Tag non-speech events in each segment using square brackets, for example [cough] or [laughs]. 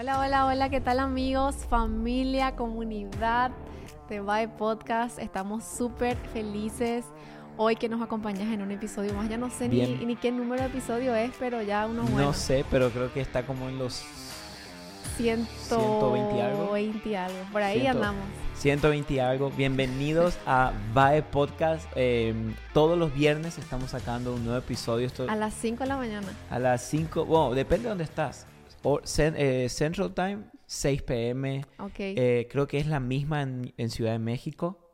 Hola, hola, hola, ¿qué tal amigos, familia, comunidad de Bye Podcast? Estamos súper felices hoy que nos acompañas en un episodio más. Ya no sé ni, ni qué número de episodio es, pero ya uno bueno. No sé, pero creo que está como en los 120 120 algo. y algo. Por ahí Ciento- andamos. 120 y algo. Bienvenidos a VAE Podcast. Eh, todos los viernes estamos sacando un nuevo episodio. Esto A las 5 de la mañana. a las 5, bueno, depende de dónde estás. O- eh, Central Time, 6 pm. Ok. Eh, creo que es la misma en, en Ciudad de México.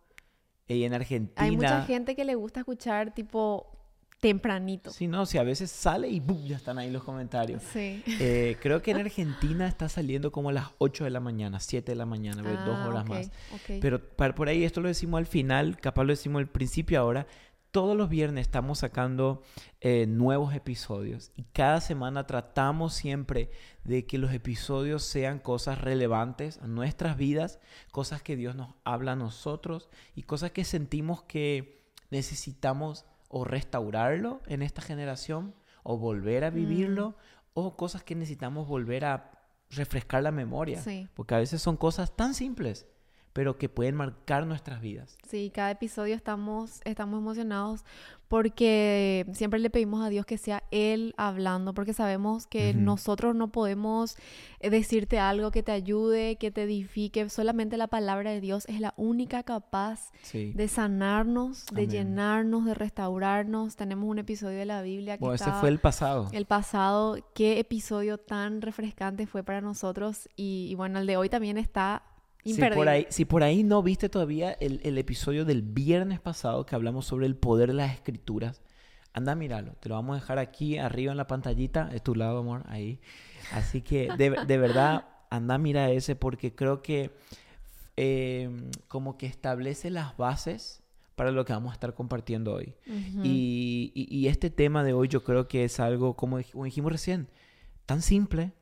Y en Argentina. Hay mucha gente que le gusta escuchar tipo tempranito. Sí, no, si a veces sale y ¡bum! ya están ahí los comentarios. Sí. Eh, [laughs] creo que en Argentina está saliendo como a las 8 de la mañana, 7 de la mañana, ve, dos Ah, horas ok, más. ok. Pero par- por ahí, esto lo decimos al final, capaz lo decimos al principio ahora. Todos los viernes estamos sacando eh, nuevos episodios y cada semana tratamos siempre de que los episodios sean cosas relevantes a nuestras vidas, cosas que Dios nos habla a nosotros y cosas que sentimos que necesitamos o restaurarlo en esta generación o volver a vivirlo o cosas que necesitamos volver a refrescar la memoria. Sí. Porque a veces son cosas tan simples, pero que pueden marcar nuestras vidas. Sí, cada episodio estamos, estamos emocionados porque siempre le pedimos a Dios que sea Él hablando, porque sabemos que nosotros no podemos eh, decirte algo que te ayude, que te edifique. Solamente la palabra de Dios es la única capaz Sí. de sanarnos, de Amén. llenarnos, de restaurarnos. Tenemos un episodio de la Biblia que Bueno, ese fue el pasado. el pasado, qué episodio tan refrescante fue para nosotros y, y bueno, el de hoy también está Si por, ahí, si por ahí no viste todavía el, el episodio del viernes pasado que hablamos sobre el poder de las escrituras, anda a míralo. Te lo vamos a dejar aquí arriba en la pantallita. Es tu lado, amor, ahí. Así que de, de verdad, anda a mirar ese porque creo que eh, como que establece las bases para lo que vamos a estar compartiendo hoy. Y, y- y este tema de hoy yo creo que es algo, como dijimos recién, tan simple,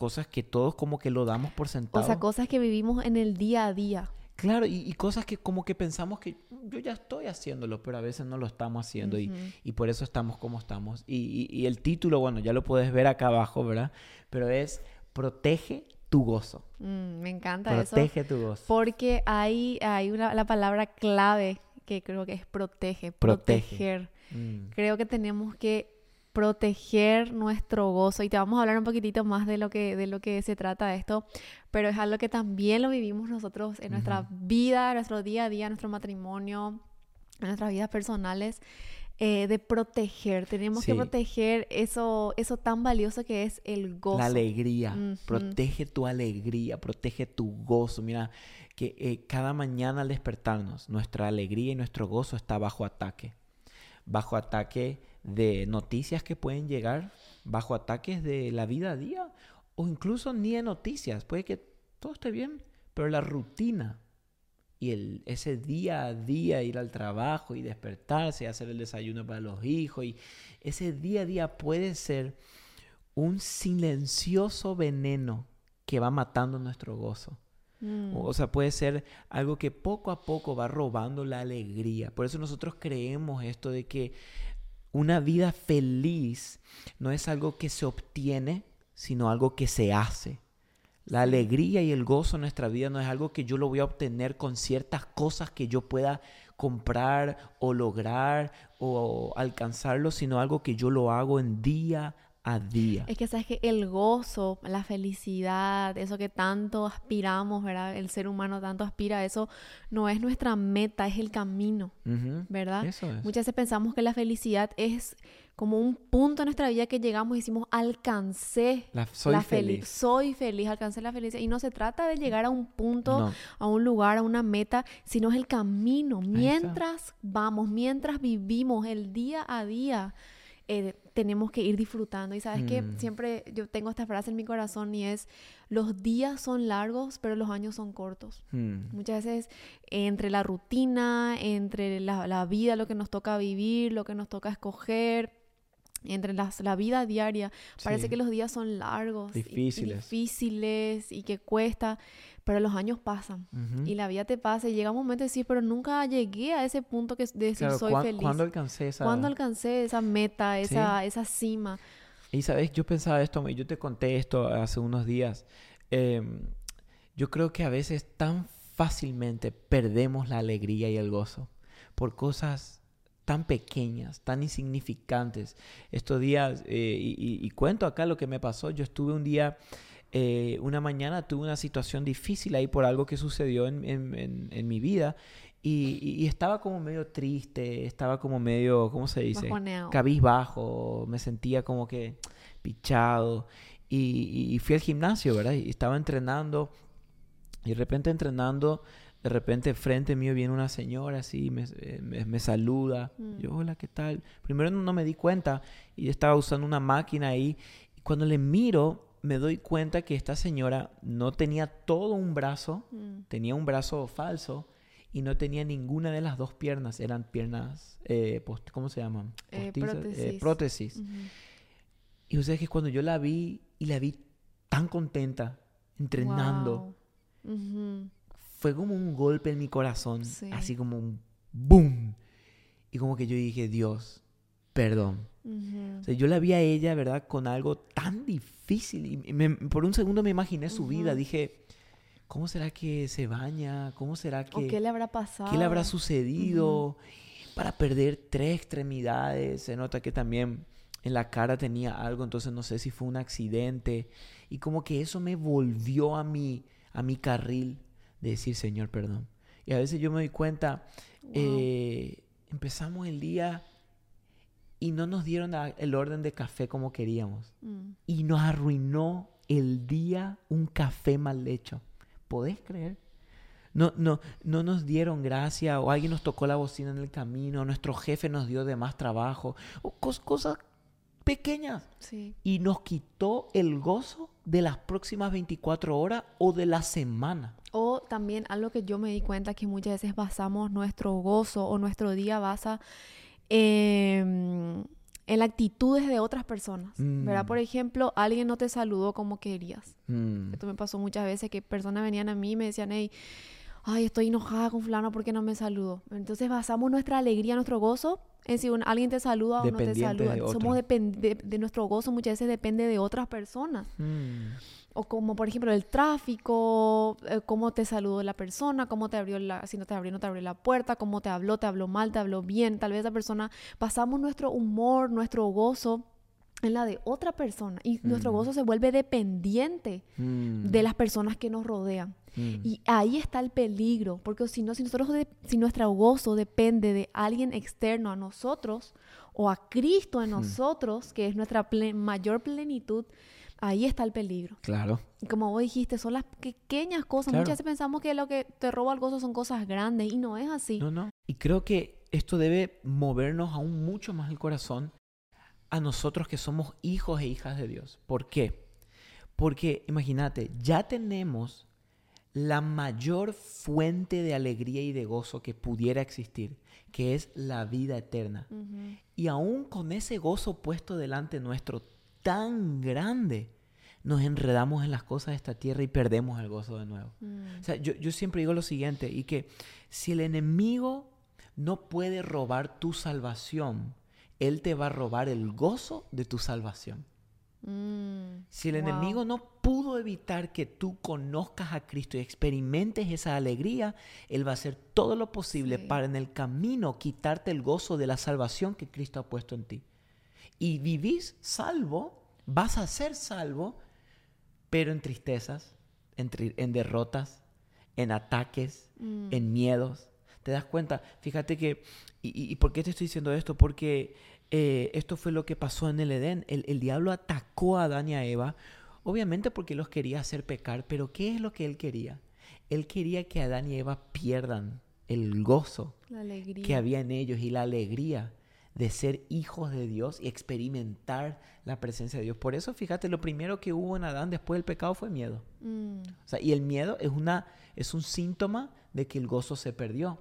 cosas que todos como que lo damos por O sentado. sea, cosas que vivimos en el día a día. Claro, y, y cosas que como que pensamos que "Mm, yo ya estoy haciéndolo, pero a veces no lo estamos haciendo y, y por eso estamos como estamos. Y, el título, bueno, ya lo puedes ver acá abajo, ¿verdad? Pero es Protege tu gozo. Mm, me encanta eso. Protege tu gozo. Porque hay, hay una, la palabra clave que creo que es protege, Protege. proteger. Mm, Creo que tenemos que proteger nuestro gozo y te vamos a hablar un poquitito más de lo que de lo que se trata esto, pero es algo que también lo vivimos nosotros en nuestra vida, en nuestro día a día, en nuestro matrimonio, en nuestras vidas personales. eh, de proteger, tenemos que proteger eso, eso tan valioso que es el gozo. La alegría. Protege tu alegría, protege tu gozo. Mira, que eh, cada mañana al despertarnos, nuestra alegría y nuestro gozo está bajo ataque. Bajo ataque de noticias que pueden llegar, bajo ataques de la vida a día, o incluso ni de noticias. Puede que todo esté bien, pero la rutina y el, ese día a día, ir al trabajo y despertarse, y hacer el desayuno para los hijos, y ese día a día puede ser un silencioso veneno que va matando nuestro gozo. Mm. O sea, puede ser algo que poco a poco va robando la alegría. Por eso nosotros creemos esto de que una vida feliz no es algo que se obtiene, sino algo que se hace. La alegría y el gozo en nuestra vida no es algo que yo lo voy a obtener con ciertas cosas que yo pueda comprar o lograr o alcanzarlo, sino algo que yo lo hago en día a día. Es que sabes que el gozo, la felicidad, eso que tanto aspiramos, ¿verdad? El ser humano tanto aspira a eso, no es nuestra meta, es el camino, Ujú, ¿verdad? Eso es. Muchas veces pensamos que la felicidad es como un punto en nuestra vida que llegamos y decimos, alcancé La- soy la feli- feliz. soy feliz, alcancé la felicidad. Y no se trata de llegar a un punto, No. a un lugar, a una meta, sino es el camino. Mientras vamos, mientras vivimos el día a día, eh, tenemos que ir disfrutando. Y sabes que Mm. siempre yo tengo esta frase en mi corazón y es, los días son largos, pero los años son cortos. Hmm. Muchas veces entre la rutina, entre la, la vida, lo que nos toca vivir, lo que nos toca escoger, entre las- la vida diaria, parece Sí. que los días son largos, y- y Difíciles. difíciles y que cuesta, pero los años pasan y la vida te pasa y llega un momento de decir, pero nunca llegué a ese punto que de decir Claro, soy ¿cuán- feliz. ¿Cuándo alcancé esa...? ¿Cuándo alcancé esa meta, esa, esa cima? Y sabes, yo pensaba esto, yo te conté esto hace unos días. Em, yo creo que a veces tan fácilmente perdemos la alegría y el gozo por cosas tan pequeñas, tan insignificantes. Estos días, eh, y, cuento acá lo que me pasó, yo estuve un día, eh, una mañana tuve una situación difícil ahí por algo que sucedió en, mi vida y, estaba como medio triste, estaba como medio, ¿cómo se dice? Cabizbajo, me sentía como que pichado. Y, y, fui al gimnasio, ¿verdad? Y estaba entrenando. Y de repente entrenando, de repente frente mío viene una señora así, me, eh, me, saluda. Mm. Yo, hola, ¿qué tal? Primero no, me di cuenta y estaba usando una máquina ahí. Y cuando le miro, me doy cuenta que esta señora no tenía todo un brazo, mm. tenía un brazo falso y no tenía ninguna de las dos piernas. Eran piernas, eh, ¿cómo se llaman? Eh, prótesis. prótesis. Y o sea que cuando yo la vi y la vi tan contenta, entrenando, fue como un golpe en mi corazón, así como un boom. Y como que yo dije, Dios, perdón. o sea, yo la vi a ella, ¿verdad? Con algo tan difícil. Y por un segundo me imaginé su vida. Dije, ¿cómo será que se baña? ¿Cómo será que... ¿Qué le habrá pasado? ¿Qué le habrá sucedido? Para perder tres extremidades. Se nota que también en la cara tenía algo, entonces no sé si fue un accidente. Y como que eso me volvió a mi, a mi carril de decir, Señor, perdón. Y a veces yo me doy cuenta, eh, empezamos el día y no nos dieron el orden de café como queríamos. Mm. Y nos arruinó el día un café mal hecho. ¿Podés creer? No, no, no nos dieron gracia o alguien nos tocó la bocina en el camino, nuestro jefe nos dio de más trabajo, o cosas pequeñas. Y nos quitó el gozo de las próximas 24 horas o de la semana. O también algo que yo me di cuenta que muchas veces basamos nuestro gozo o nuestro día basa en las actitudes de otras personas. ¿Verdad? Mm. Por ejemplo, alguien no te saludó como querías. Mm. Esto me pasó muchas veces que personas venían a mí y me decían, hey, ay, estoy enojada con fulano porque no me saludó. Entonces basamos nuestra alegría, nuestro gozo en si alguien te saluda o no te saluda. Somos de, de, nuestro gozo muchas veces depende de otras personas. Mm. O como por ejemplo el tráfico, eh, cómo te saludó la persona, cómo te abrió la, si no te abrió, no te abrió la puerta, cómo te habló, te habló mal, te habló bien. Tal vez la persona, pasamos nuestro humor, nuestro gozo en la de otra persona y nuestro mm. gozo se vuelve dependiente mm. de las personas que nos rodean. Mm. Y ahí está el peligro, porque si no, si nosotros, si nuestro gozo depende de alguien externo a nosotros o a Cristo en nosotros, que es nuestra mayor plenitud, ahí está el peligro. Claro. Y como vos dijiste, son las pequeñas cosas. Muchas veces pensamos que lo que te roba el gozo son cosas grandes y no es así. No, no. Y creo que esto debe movernos aún mucho más el corazón a nosotros que somos hijos e hijas de Dios. ¿Por qué? Porque imagínate, ya tenemos la mayor fuente de alegría y de gozo que pudiera existir, que es la vida eterna. Y aún con ese gozo puesto delante nuestro tan grande, nos enredamos en las cosas de esta tierra y perdemos el gozo de nuevo. Mm. O sea, yo, yo siempre digo lo siguiente, y que si el enemigo no puede robar tu salvación, él te va a robar el gozo de tu salvación. Mm, si el enemigo no pudo evitar que tú conozcas a Cristo y experimentes esa alegría, Él va a hacer todo lo posible para en el camino quitarte el gozo de la salvación que Cristo ha puesto en ti. Y vivís salvo, vas a ser salvo, pero en tristezas, en, en derrotas, en ataques, mm. en miedos. ¿Te das cuenta? Fíjate que, y, y, por qué te estoy diciendo esto? Porque eh, esto fue lo que pasó en el Edén. El, diablo atacó a Adán y a Eva, obviamente porque los quería hacer pecar, pero ¿qué es lo que él quería? Él quería que Adán y Eva pierdan el gozo que había en ellos y la alegría de ser hijos de Dios y experimentar la presencia de Dios. Por eso, fíjate, lo primero que hubo en Adán después del pecado fue miedo. Mm. O sea, y el miedo es, una, es un síntoma de que el gozo se perdió.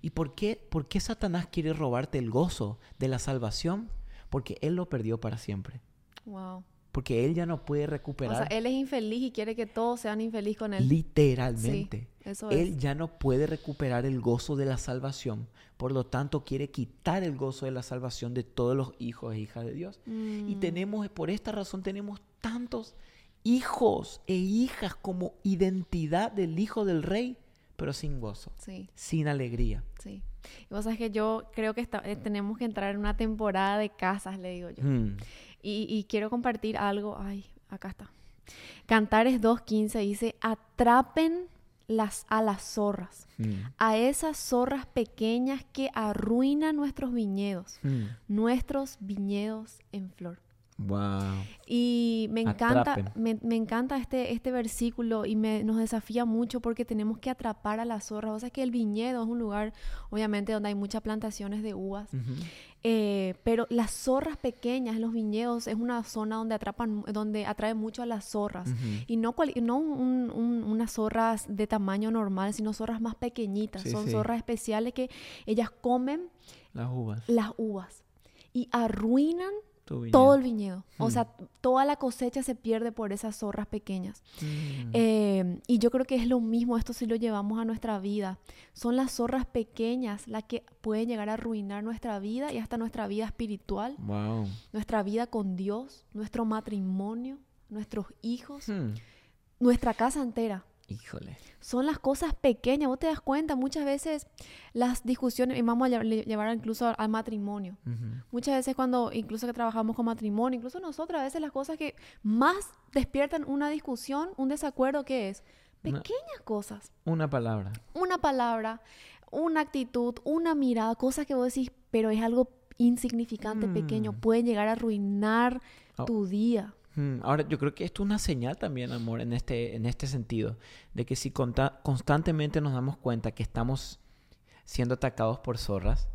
¿Y por qué, por qué Satanás quiere robarte el gozo de la salvación? Porque Él lo perdió para siempre. Wow. Porque él ya no puede recuperar. O sea, él es infeliz y quiere que todos sean infelices con él. Literalmente. él ya no puede recuperar el gozo de la salvación. Por lo tanto, quiere quitar el gozo de la salvación de todos los hijos e hijas de Dios. Y mm. tenemos, por esta razón, tenemos tantos hijos e hijas como identidad del hijo del rey, pero sin gozo, sin alegría. Sí. Y vos sabes que yo creo que eh, tenemos que entrar en una temporada de casas, le digo yo. Mm. Y, quiero compartir algo. Ay, acá está. Cantares 2.15 dice, atrapen las, a las zorras, mm. a esas zorras pequeñas que arruinan nuestros viñedos, mm. nuestros viñedos en flor. Wow. Y me encanta, me, encanta este, este versículo y me, nos desafía mucho porque tenemos que atrapar a las zorras. O sea que el viñedo es un lugar, obviamente, donde hay muchas plantaciones de uvas. Eh, pero las zorras pequeñas en los viñedos es una zona donde atrapan, donde atrae mucho a las zorras. Y no, no unas zorras de tamaño normal, sino zorras más pequeñitas. Son zorras especiales que ellas comen las uvas. Las uvas. Y arruinan todo el viñedo. O hmm. sea, toda la cosecha se pierde por esas zorras pequeñas. Hmm. Eh, y yo creo que es lo mismo, esto si lo llevamos a nuestra vida. Son las zorras pequeñas las que pueden llegar a arruinar nuestra vida y hasta nuestra vida espiritual. Nuestra vida con Dios, nuestro matrimonio, nuestros hijos, hmm. nuestra casa entera. Híjole. Son las cosas pequeñas. Vos te das cuenta, muchas veces las discusiones, y vamos a llevar incluso al matrimonio. Muchas veces cuando, incluso que trabajamos con matrimonio, incluso nosotros, a veces las cosas que más despiertan una discusión, un desacuerdo, ¿qué es? Pequeñas cosas. Una palabra. Una palabra, una actitud, una mirada, cosas que vos decís, pero es algo insignificante, pequeño, mm. puede llegar a arruinar oh. tu día. Ahora, yo creo que esto es una señal también, amor, en este, en este sentido, de que si constantemente nos damos cuenta que estamos siendo atacados por zorras,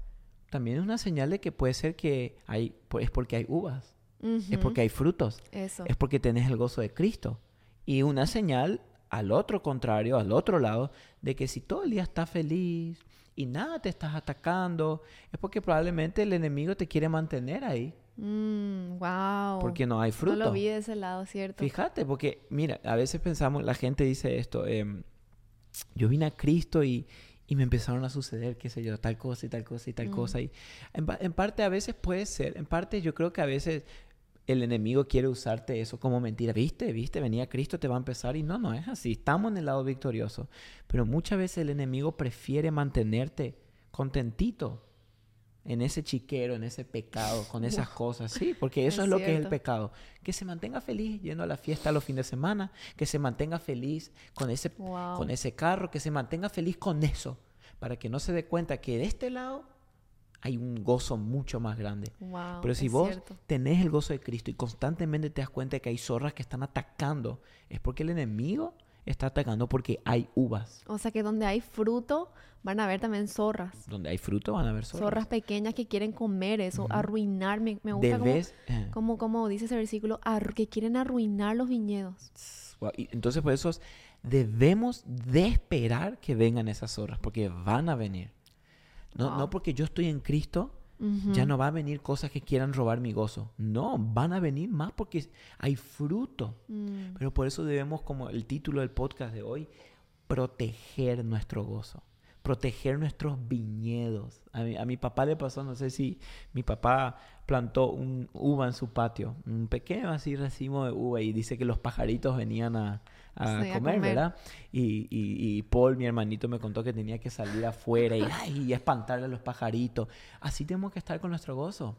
también es una señal de que puede ser que hay, es porque hay uvas, es porque hay frutos, es porque tenés el gozo de Cristo. Y una señal al otro contrario, al otro lado, de que si todo el día estás feliz y nada te estás atacando, es porque probablemente el enemigo te quiere mantener ahí wow. Mm, porque no hay fruto. No lo vi de ese lado, ¿cierto? Fíjate, porque mira, a veces pensamos, la gente dice esto, em, yo vine a Cristo y, y, me empezaron a suceder, qué sé yo, tal cosa y tal cosa y tal mm. cosa. Y en, en, parte a veces puede ser, en parte yo creo que a veces el enemigo quiere usarte eso como mentira. ¿Viste? ¿Viste? Venía Cristo, te va a empezar y no, no es así. Estamos en el lado victorioso. Pero muchas veces el enemigo prefiere mantenerte contentito en ese chiquero, en ese pecado, con esas cosas. Sí, porque eso es, lo que es el pecado. Que se mantenga feliz yendo a la fiesta los fines de semana, que se mantenga feliz con ese, con ese carro, que se mantenga feliz con eso, para que no se dé cuenta que de este lado hay un gozo mucho más grande. Pero si vos tenés el gozo de Cristo y constantemente te das cuenta de que hay zorras que están atacando, es porque el enemigo está atacando porque hay uvas. O sea que donde hay fruto van a haber también zorras. Donde hay fruto van a haber zorras. Zorras pequeñas que quieren comer eso, arruinar. Me, gusta eh. como, como, dice ese versículo, que quieren arruinar los viñedos. Y entonces por eso debemos de esperar que vengan esas zorras, porque van a venir. No, no porque yo estoy en Cristo, ya no va a venir cosas que quieran robar mi gozo. No, van a venir más porque hay fruto. Mm. Pero por eso debemos, como el título del podcast de hoy, proteger nuestro gozo. Proteger nuestros viñedos. A mi, a mi papá le pasó, no sé si mi papá plantó un uva en su patio, un pequeño así racimo de uva y dice que los pajaritos venían a, a, comer, ¿verdad? Y, y, Paul, mi hermanito, me contó que tenía que salir afuera y, y espantarle a los pajaritos. Así tenemos que estar con nuestro gozo.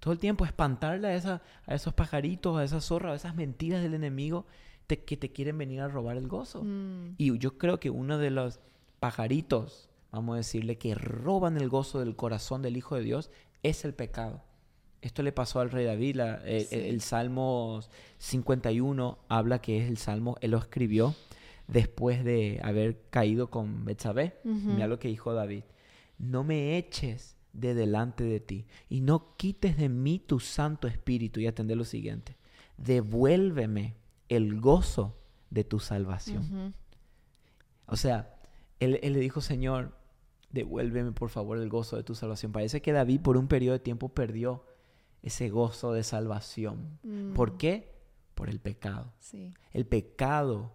Todo el tiempo espantarle a, esa, a esos pajaritos, a esas zorras, a esas mentiras del enemigo que te quieren venir a robar el gozo. Mm. Y yo creo que uno de los pajaritos, vamos a decirle, que roban el gozo del corazón del Hijo de Dios es el pecado. Esto le pasó al rey David. el, Salmo 51 habla que es el Salmo, él lo escribió después de haber caído con Betsabé. Mira lo que dijo David. No me eches de delante de ti y no quites de mí tu Santo Espíritu. Y atender lo siguiente. Devuélveme el gozo de tu salvación. O sea, él, él le dijo, Señor, devuélveme por favor el gozo de tu salvación. Parece que David por un periodo de tiempo perdió ese gozo de salvación. ¿Por mm. qué? por el pecado. Sí. El pecado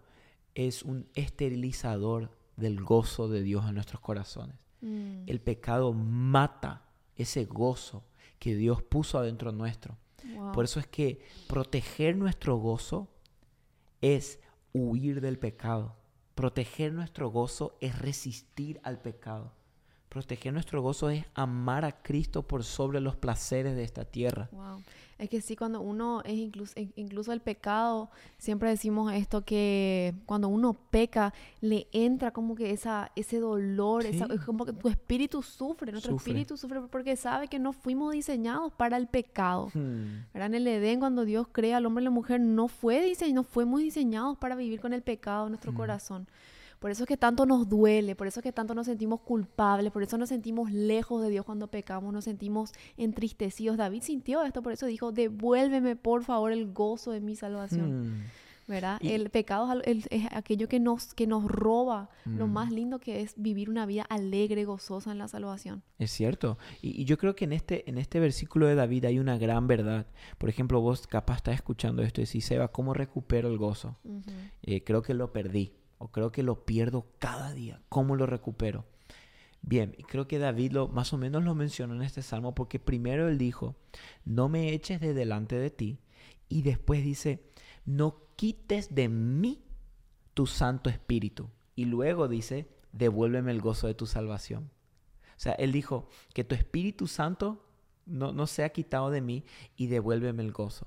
es un esterilizador del gozo de Dios en nuestros corazones. Mm. El pecado mata ese gozo que Dios puso adentro nuestro. Wow. Por eso es que proteger nuestro gozo es huir del pecado. Proteger nuestro gozo es resistir al pecado. Proteger nuestro gozo es amar a Cristo por sobre los placeres de esta tierra. Wow. Es que sí, cuando uno es incluso, incluso el pecado, siempre decimos esto que cuando uno peca, le entra como que esa, ese dolor, esa- es como que tu espíritu sufre, nuestro Sufre. espíritu sufre porque sabe que no fuimos diseñados para el pecado. Hmm. En el Edén, cuando Dios crea al hombre y la mujer, no, fue dise- no fuimos diseñados para vivir con el pecado en nuestro Mm. corazón. Por eso es que tanto nos duele, por eso es que tanto nos sentimos culpables, por eso nos sentimos lejos de Dios cuando pecamos, nos sentimos entristecidos. David sintió esto, por eso dijo, devuélveme por favor el gozo de mi salvación. Hmm. ¿verdad? Y- el pecado es, aquello que nos, que nos roba lo Mm. más lindo que es vivir una vida alegre, gozosa en la salvación. Es cierto. Y, y yo creo que en este, en este versículo de David hay una gran verdad. Por ejemplo, vos capaz estás escuchando esto y decís, Seba, ¿cómo recupero el gozo? Eh, creo que lo perdí o creo que lo pierdo cada día. ¿Cómo lo recupero? Bien, y creo que David lo, más o menos lo mencionó en este salmo porque primero él dijo, no me eches de delante de ti y después dice, no quites de mí tu Santo Espíritu. Y luego dice, devuélveme el gozo de tu salvación. O sea, él dijo, que tu Espíritu Santo no, no sea quitado de mí y devuélveme el gozo.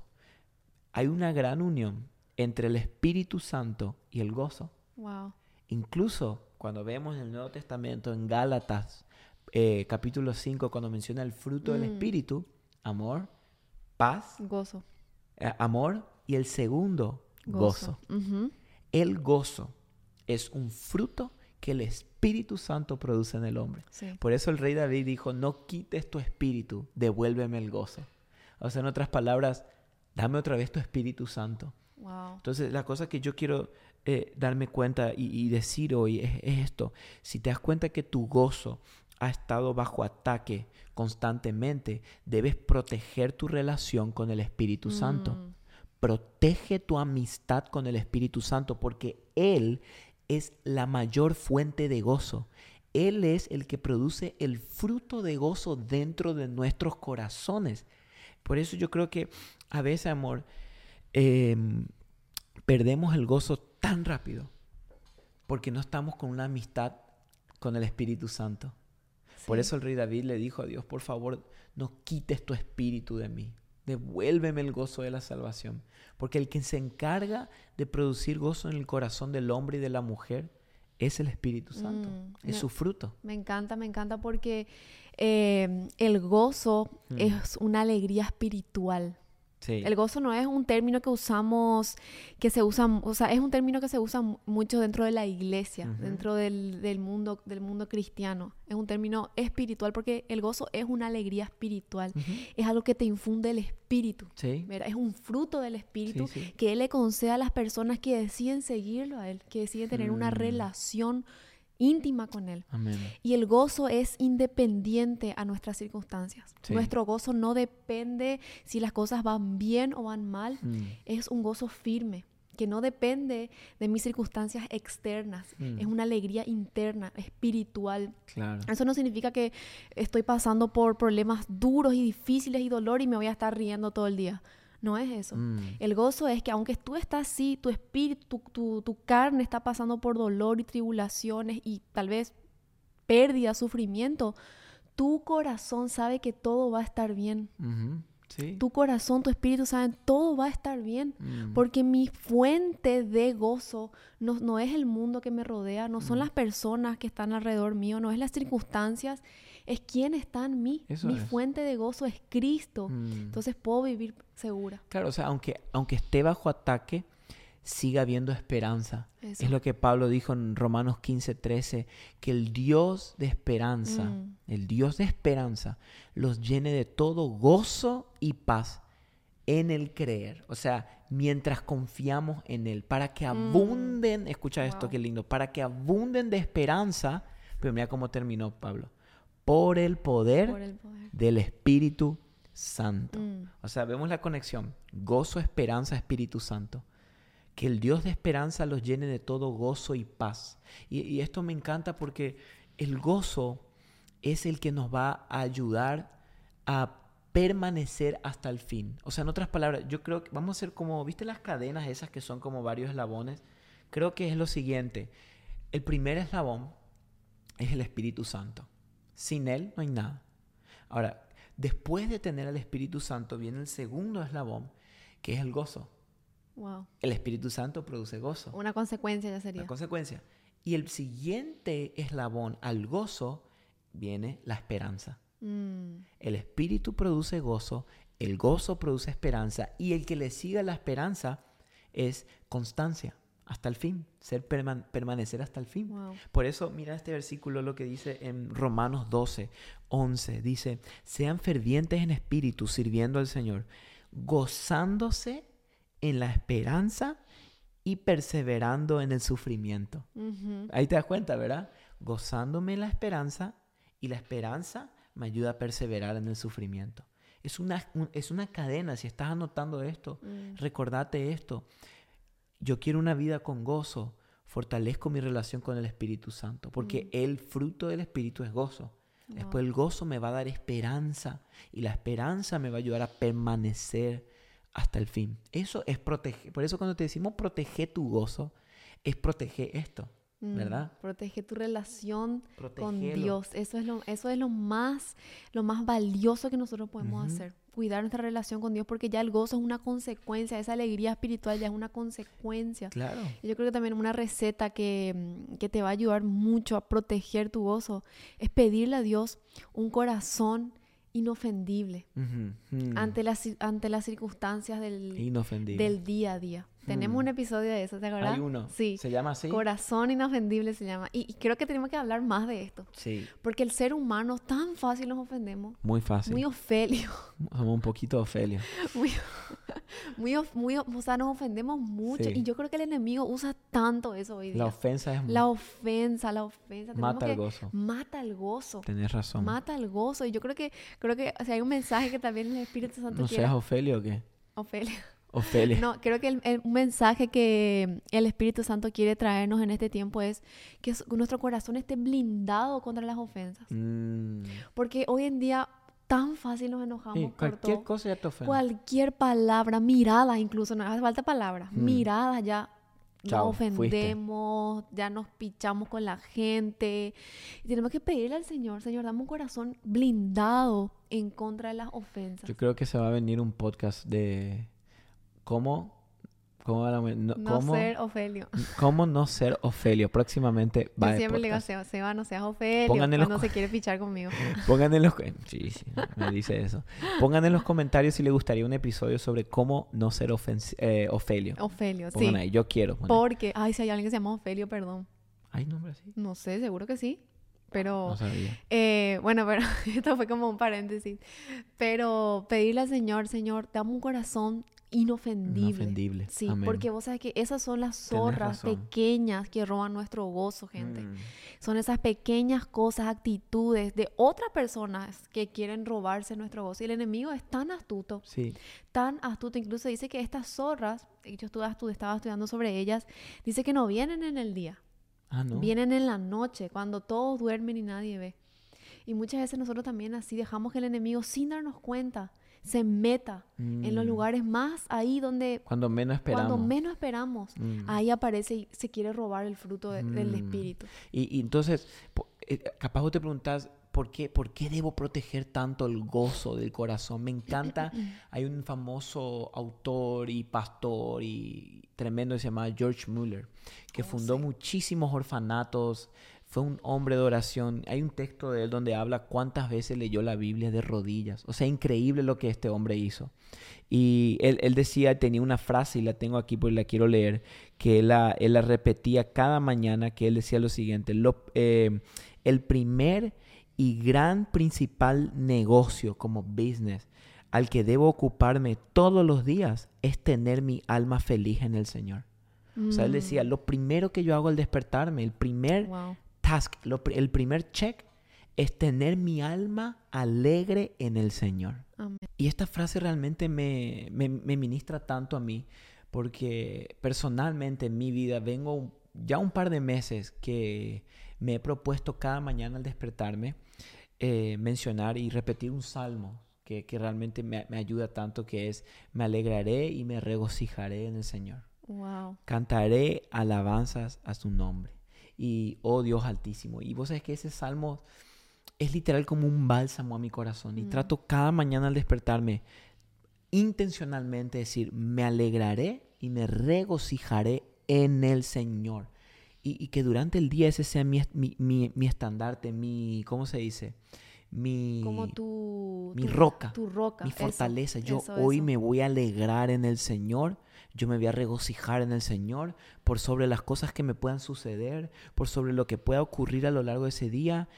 Hay una gran unión entre el Espíritu Santo y el gozo. Wow. Incluso cuando vemos en el Nuevo Testamento, en Gálatas, eh, capítulo 5, cuando menciona el fruto del Mm. Espíritu, amor, paz, Gozo. eh, amor y el segundo, gozo. El gozo es un fruto que el Espíritu Santo produce en el hombre. Sí. Por eso el rey David dijo, no quites tu espíritu, devuélveme el gozo. O sea, en otras palabras, dame otra vez tu Espíritu Santo. Wow. Entonces, la cosa que yo quiero eh, darme cuenta y, y decir hoy es, es esto. Si te das cuenta que tu gozo ha estado bajo ataque constantemente, debes proteger tu relación con el Espíritu Santo. Mm. Protege tu amistad con el Espíritu Santo porque Él es la mayor fuente de gozo. Él es el que produce el fruto de gozo dentro de nuestros corazones. Por eso yo creo que a veces, amor, em, perdemos el gozo tan rápido porque no estamos con una amistad con el Espíritu Santo. Por eso el rey David le dijo a Dios, por favor, no quites tu espíritu de mí. Devuélveme el gozo de la salvación. Porque el que se encarga de producir gozo en el corazón del hombre y de la mujer es el Espíritu Santo. Mm, es me- su fruto. Me encanta, me encanta porque eh, el gozo Mm. es una alegría espiritual. Sí. El gozo no es un término que usamos, que se usa, o sea, es un término que se usa mu- mucho dentro de la iglesia, dentro del, del mundo, del mundo cristiano. Es un término espiritual porque el gozo es una alegría espiritual. Es algo que te infunde el espíritu. Es un fruto del espíritu Sí, que Él le concede a las personas que deciden seguirlo a Él, que deciden tener una Mm. relación íntima con Él. Amén. Y el gozo es independiente a nuestras circunstancias. Sí. Nuestro gozo no depende si las cosas van bien o van mal. Mm. Es un gozo firme, que no depende de mis circunstancias externas. Mm. Es una alegría interna, espiritual. Claro. Eso no significa que estoy pasando por problemas duros y difíciles y dolor y me voy a estar riendo todo el día. No es eso. Mm. El gozo es que aunque tú estás así, tu espíritu, tu, tu- tu carne está pasando por dolor y tribulaciones y tal vez pérdida, sufrimiento, tu corazón sabe que todo va a estar bien. Sí. Tu corazón, tu espíritu saben todo va a estar bien. Mm. Porque mi fuente de gozo no, no es el mundo que me rodea, no Mm. son las personas que están alrededor mío, no es las circunstancias, es quien está en mí. Eso mi es. fuente de gozo es Cristo. Mm. Entonces puedo vivir segura. Claro, o sea, aunque, aunque esté bajo ataque, siga habiendo esperanza. Eso. Es lo que Pablo dijo en Romanos 15, 13, que el Dios de esperanza, Mm. el Dios de esperanza, los llene de todo gozo y paz en el creer. O sea, mientras confiamos en Él, para que abunden, escucha esto, Mm. Qué lindo, para que abunden de esperanza, pero mira cómo terminó Pablo, por el poder Por el poder. del Espíritu Santo. Mm. O sea, vemos la conexión. Gozo, esperanza, Espíritu Santo. Que el Dios de esperanza los llene de todo gozo y paz. Y, y esto me encanta porque el gozo es el que nos va a ayudar a permanecer hasta el fin. O sea, en otras palabras, yo creo que vamos a hacer como, ¿viste las cadenas esas que son como varios eslabones? Creo que es lo siguiente. El primer eslabón es el Espíritu Santo. Sin Él no hay nada. Ahora, después de tener al Espíritu Santo viene el segundo eslabón, que es el gozo. Wow. El Espíritu Santo produce gozo. Una consecuencia ya sería. La consecuencia. Y el siguiente eslabón al gozo viene la esperanza. Mm. El Espíritu produce gozo, el gozo produce esperanza y el que le siga la esperanza es constancia hasta el fin, ser perman- permanecer hasta el fin. Wow. Por eso, mira este versículo, lo que dice en Romanos 12, 11. Dice, sean fervientes en espíritu, sirviendo al Señor, gozándose en la esperanza y perseverando en el sufrimiento. Ahí te das cuenta, ¿verdad? Gozándome en la esperanza y la esperanza me ayuda a perseverar en el sufrimiento. Es una, un- es una cadena, si estás anotando esto, Mm. recordate esto. Yo quiero una vida con gozo, fortalezco mi relación con el Espíritu Santo, porque el fruto del Espíritu es gozo. Después el gozo me va a dar esperanza y la esperanza me va a ayudar a permanecer hasta el fin. Eso es proteger. Por eso cuando te decimos protege tu gozo, es proteger esto, Mm. ¿Verdad? Protege tu relación con. Dios. Eso es lo, eso es lo más, lo más valioso que nosotros podemos hacer. Cuidar nuestra relación con Dios, porque ya el gozo es una consecuencia, esa alegría espiritual ya es una consecuencia. Claro. Yo creo que también una receta que, mm, que te va a ayudar mucho a proteger tu gozo es pedirle a Dios un corazón inofendible mm. ante, las, ante las circunstancias del, del día a día. Tenemos Mm. un episodio de eso, ¿te acuerdas? Hay uno. Sí. ¿Se llama así? Corazón inofendible se llama. Y, y creo que tenemos que hablar más de esto. Sí. Porque el ser humano tan fácil nos ofendemos. Muy fácil. Muy Ofelio. Somos un poquito Ofelio. [laughs] Muy, muy, muy, o sea, nos ofendemos mucho. Sí. Y yo creo que el enemigo usa tanto eso hoy día. La ofensa es... La ofensa, la ofensa. Tenemos Mata el gozo. Mata el gozo. Tenés razón. Mata el gozo. Y yo creo que, creo que o sea, hay un mensaje que también el Espíritu Santo ¿No quiere. seas Ofelio o qué? Ofelia. Ofelia. No, creo que el, el- un mensaje que el Espíritu Santo quiere traernos en este tiempo es que nuestro corazón esté blindado contra las ofensas. Mm. Porque hoy en día tan fácil nos enojamos Sí, cualquier todo. cosa ya te ofende. Cualquier palabra, miradas incluso, no hace falta palabras, Mm. miradas ya Chao, nos fuiste. ofendemos, ya nos pichamos con la gente. Y tenemos que pedirle al Señor, Señor, dame un corazón blindado en contra de las ofensas. Yo creo que se va a venir un podcast de cómo, cómo, no, no cómo, ser Ofelio. [laughs] cómo no ser Ofelio. Próximamente va Yo siempre le digo. Seba, Seba, no seas Ofelio los cuando co- se quiere pichar conmigo. [laughs] Pongan en los... Sí, sí, me dice eso. Pongan en los comentarios si les gustaría un episodio sobre cómo no ser eh, Ofelio. Ofelio, sí. Ahí, yo quiero. poner. Porque, ay, si hay alguien que se llama Ofelio, perdón. ¿Hay nombre así? No sé, seguro que sí. Pero, No sabía. eh, bueno, pero [laughs] esto fue como un paréntesis. Pero pedirle al Señor, Señor, dame un corazón inofendible. Inofendible. Sí, Amén. porque vos sabes que esas son las zorras pequeñas que roban nuestro gozo, gente. Mm. Son esas pequeñas cosas, actitudes de otras personas que quieren robarse nuestro gozo. Y el enemigo es tan astuto, Sí. tan astuto. Incluso dice que estas zorras, yo estuve, estu- estaba estudiando sobre ellas, dice que no vienen en el día, Ah, ¿no? vienen en la noche, cuando todos duermen y nadie ve. Y muchas veces nosotros también así dejamos que el enemigo, sin darnos cuenta, se meta en los Mm. lugares más ahí donde, Cuando menos esperamos. cuando menos esperamos, Mm. ahí aparece y se quiere robar el fruto de- del Mm. Espíritu. Y, y entonces, eh, capaz vos te preguntás, ¿por qué, ¿por qué debo proteger tanto el gozo del corazón? Me encanta, [clears throat] hay un famoso autor y pastor y tremendo que se llama George Muller, que Oh, fundó sí. muchísimos orfanatos, fue un hombre de oración. Hay un texto de él donde habla cuántas veces leyó la Biblia de rodillas. O sea, increíble lo que este hombre hizo. Y él, él decía, tenía una frase, y la tengo aquí porque la quiero leer, que él la, él la repetía cada mañana, que él decía lo siguiente, lo- eh, el primer y gran principal negocio como business al que debo ocuparme todos los días es tener mi alma feliz en el Señor. O sea, él decía, lo primero que yo hago al despertarme, el primer Wow. Task, lo el primer check es tener mi alma alegre en el Señor. Y esta frase realmente me, me, ministra tanto a mí, porque personalmente en mi vida vengo ya un par de meses que me he propuesto cada mañana al despertarme eh, mencionar y repetir un salmo que, que realmente me, me, ayuda tanto, que es, me alegraré y me regocijaré en el Señor. Wow. Cantaré alabanzas a su nombre. Y, oh Dios altísimo. Y vos sabés que ese salmo es literal como un bálsamo a mi corazón. Y mm. trato cada mañana al despertarme intencionalmente decir, me alegraré y me regocijaré en el Señor. Y, que durante el día ese sea mi, mi, estandarte, mi, ¿cómo se dice? Mi, como tu, mi roca, tu roca, mi fortaleza. Yo hoy me voy a alegrar en el Señor, yo me voy a regocijar en el Señor por sobre las cosas que me puedan suceder, por sobre lo que pueda ocurrir a lo largo de ese día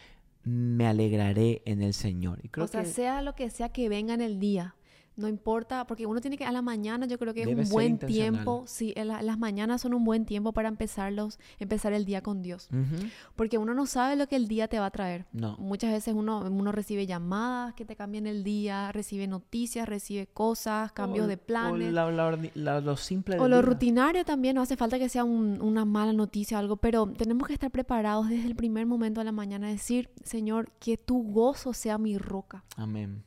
me alegraré en el Señor. Y creo o sea, sea lo que sea que venga en el día, no importa, porque uno tiene que a la mañana, yo creo que es un buen tiempo, sí, las mañanas son un buen tiempo para empezarlos, empezar el día con Dios. Porque uno no sabe lo que el día te va a traer. No. Muchas veces uno, uno recibe llamadas que te cambian el día, recibe noticias, recibe cosas, cambios de planes. O lo simple O lo rutinario también, no hace falta que sea una mala noticia o algo, pero tenemos que estar preparados desde el primer momento de la mañana, decir, Señor, que tu gozo sea mi roca. Amén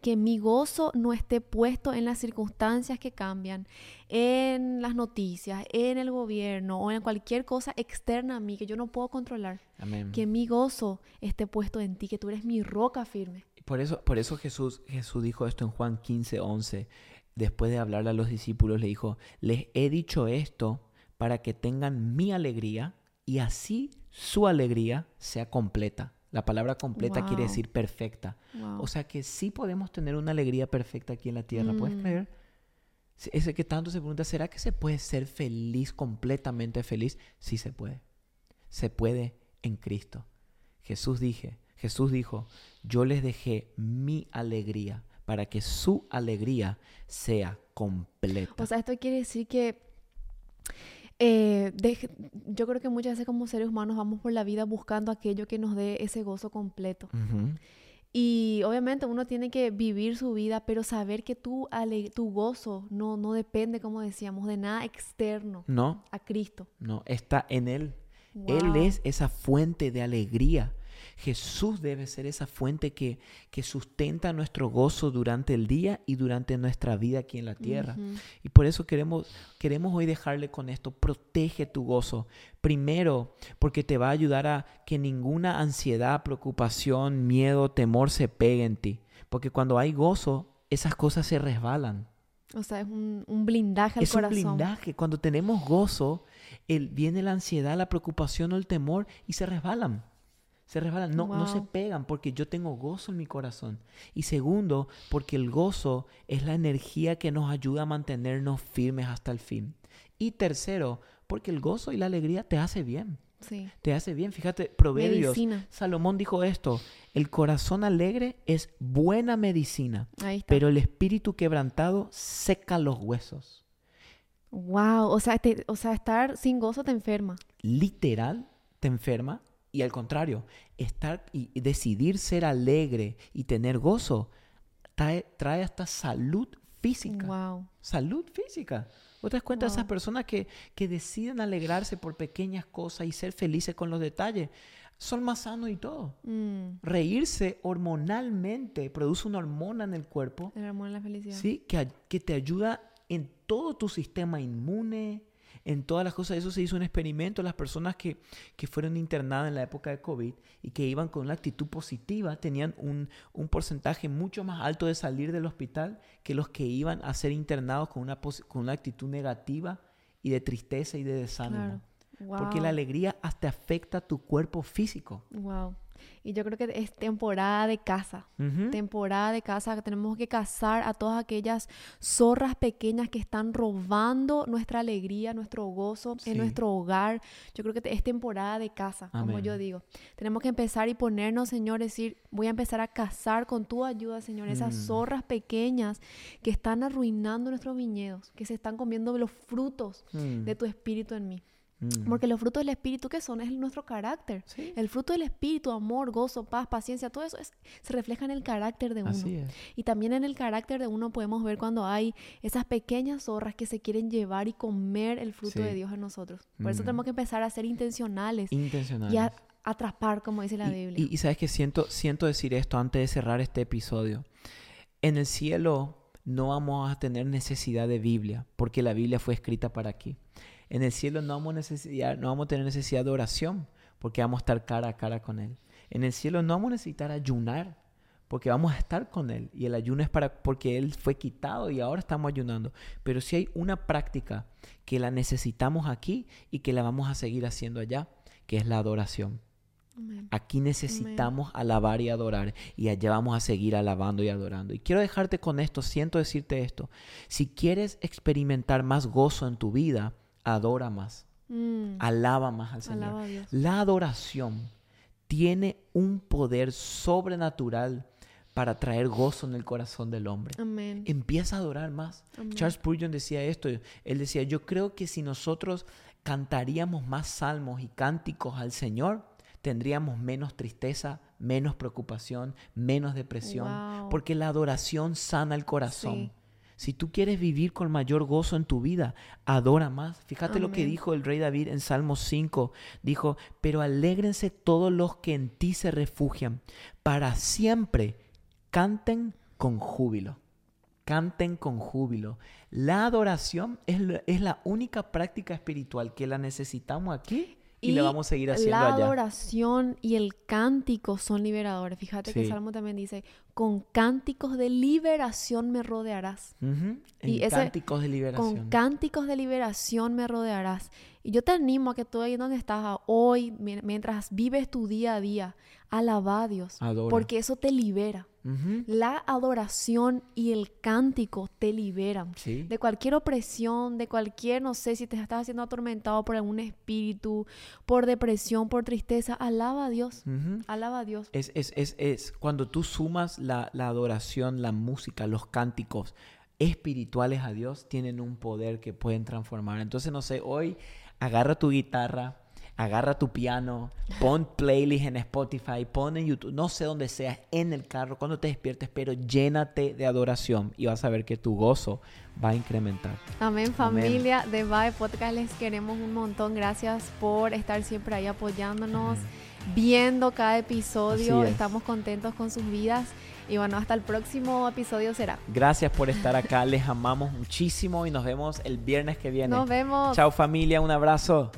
que mi gozo no esté puesto en las circunstancias que cambian, en las noticias, en el gobierno o en cualquier cosa externa a mí que yo no puedo controlar. Que mi gozo esté puesto en ti, que tú eres mi roca firme. Por eso, por eso Jesús, Jesús dijo esto en Juan 15, 11. Después de hablarle a los discípulos, le dijo, les he dicho esto para que tengan mi alegría y así su alegría sea completa. La palabra completa quiere decir perfecta. O sea que sí podemos tener una alegría perfecta aquí en la tierra. ¿Puedes mm. creer? Ese que tanto se pregunta, ¿será que se puede ser feliz, completamente feliz? Sí se puede. Se puede en Cristo. Jesús dije, Jesús dijo, yo les dejé mi alegría para que su alegría sea completa. O sea, esto quiere decir que eh, yo creo que muchas veces como seres humanos vamos por la vida buscando aquello que nos dé ese gozo completo. Y obviamente uno tiene que vivir su vida, pero saber que tu, tu gozo no, no depende, como decíamos, de nada externo no, a Cristo. No, está en Él. Él es esa fuente de alegría. Jesús debe ser esa fuente que, que sustenta nuestro gozo durante el día y durante nuestra vida aquí en la tierra. Y por eso queremos, queremos hoy dejarle con esto, protege tu gozo. Primero, porque te va a ayudar a que ninguna ansiedad, preocupación, miedo, temor se pegue en ti. Porque cuando hay gozo, esas cosas se resbalan. O sea, es un, blindaje al corazón. Es un blindaje. Cuando tenemos gozo, el, viene la ansiedad, la preocupación o el temor y se resbalan se resbalan, no, no se pegan porque yo tengo gozo en mi corazón. Y segundo, porque el gozo es la energía que nos ayuda a mantenernos firmes hasta el fin. Y tercero, porque el gozo y la alegría te hace bien. Sí. Te hace bien. Fíjate, Proverbios. Salomón dijo esto: el corazón alegre es buena medicina, pero el espíritu quebrantado seca los huesos. Wow, o sea, o sea, estar sin gozo te enferma. Literal, te enferma y al contrario, estar y decidir ser alegre y tener gozo trae, trae hasta salud física. Wow. Salud física. ¿Vos te das cuenta de esas personas que, que deciden alegrarse por pequeñas cosas y ser felices con los detalles? Son más sanos y todo. Mm. Reírse hormonalmente produce una hormona en el cuerpo. La hormona de la felicidad. Sí, que, que te ayuda en todo tu sistema inmune, en todas las cosas. Eso se hizo un experimento. Las personas que, que fueron internadas en la época de COVID y que iban con una actitud positiva tenían un, un, porcentaje mucho más alto de salir del hospital que los que iban a ser internados con una, con una actitud negativa y de tristeza y de desánimo. Porque la alegría hasta afecta tu cuerpo físico. Wow. Y yo creo que es temporada de caza. Temporada de caza. Tenemos que cazar a todas aquellas zorras pequeñas que están robando nuestra alegría, nuestro gozo en nuestro hogar. Yo creo que es temporada de caza, como yo digo. Tenemos que empezar y ponernos, Señor, decir, voy a empezar a cazar con tu ayuda, Señor, esas mm. zorras pequeñas que están arruinando nuestros viñedos, que se están comiendo los frutos mm. de tu espíritu en mí. Mm. Porque los frutos del Espíritu, ¿qué son? Es nuestro carácter. El fruto del Espíritu, amor, gozo, paz, paciencia, todo eso se refleja en el carácter de uno. Y también en el carácter de uno podemos ver cuando hay esas pequeñas zorras que se quieren llevar y comer el fruto de Dios en nosotros. Por eso mm. tenemos que empezar a ser intencionales. Intencionales. Y a atrapar, como dice la Biblia. Y, sabes que siento, siento decir esto antes de cerrar este episodio. En el cielo no vamos a tener necesidad de Biblia, porque la Biblia fue escrita para aquí. En el cielo no vamos, necesidad, no vamos a tener necesidad de oración, porque vamos a estar cara a cara con Él. En el cielo no vamos a necesitar ayunar, porque vamos a estar con Él. Y el ayuno es para, porque Él fue quitado y ahora estamos ayunando. Pero si hay una práctica que la necesitamos aquí y que la vamos a seguir haciendo allá, que es la adoración. Aquí necesitamos alabar y adorar y allá vamos a seguir alabando y adorando. Y quiero dejarte con esto, siento decirte esto. Si quieres experimentar más gozo en tu vida, adora más. Mm. Alaba más al Señor. La adoración tiene un poder sobrenatural para traer gozo en el corazón del hombre. Empieza a adorar más. Charles Spurgeon decía esto. Él decía, yo creo que si nosotros cantaríamos más salmos y cánticos al Señor, tendríamos menos tristeza, menos preocupación, menos depresión, porque la adoración sana el corazón. Si tú quieres vivir con mayor gozo en tu vida, adora más. Fíjate lo que dijo el rey David en Salmo 5. Dijo, pero alégrense todos los que en ti se refugian. Para siempre canten con júbilo. Canten con júbilo. La adoración es, es la única práctica espiritual que la necesitamos aquí y, le vamos a seguir haciendo la adoración y el cántico son liberadores. Fíjate que el Salmo también dice, con cánticos de liberación me rodearás. y cánticos de liberación. Con cánticos de liberación me rodearás. Y yo te animo a que tú ahí donde estás hoy, mientras vives tu día a día, alaba a Dios. Porque eso te libera. La adoración y el cántico te liberan de cualquier opresión, de cualquier, no sé, si te estás haciendo atormentado por algún espíritu, por depresión, por tristeza, alaba a Dios. Alaba a Dios. Es, es, es, es cuando tú sumas la, la adoración, la música, los cánticos espirituales a Dios, tienen un poder que pueden transformar. Entonces, no sé, hoy agarra tu guitarra, agarra tu piano, pon playlist en Spotify, pon en YouTube, no sé dónde seas, en el carro, cuando te despiertes, pero llénate de adoración y vas a ver que tu gozo va a incrementar. Amén, familia de Vibe Podcast, les queremos un montón. Gracias por estar siempre ahí apoyándonos, viendo cada episodio. Estamos contentos con sus vidas. Y bueno, hasta el próximo episodio será. Gracias por estar acá, les amamos muchísimo y nos vemos el viernes que viene. Nos vemos. Chao familia, un abrazo.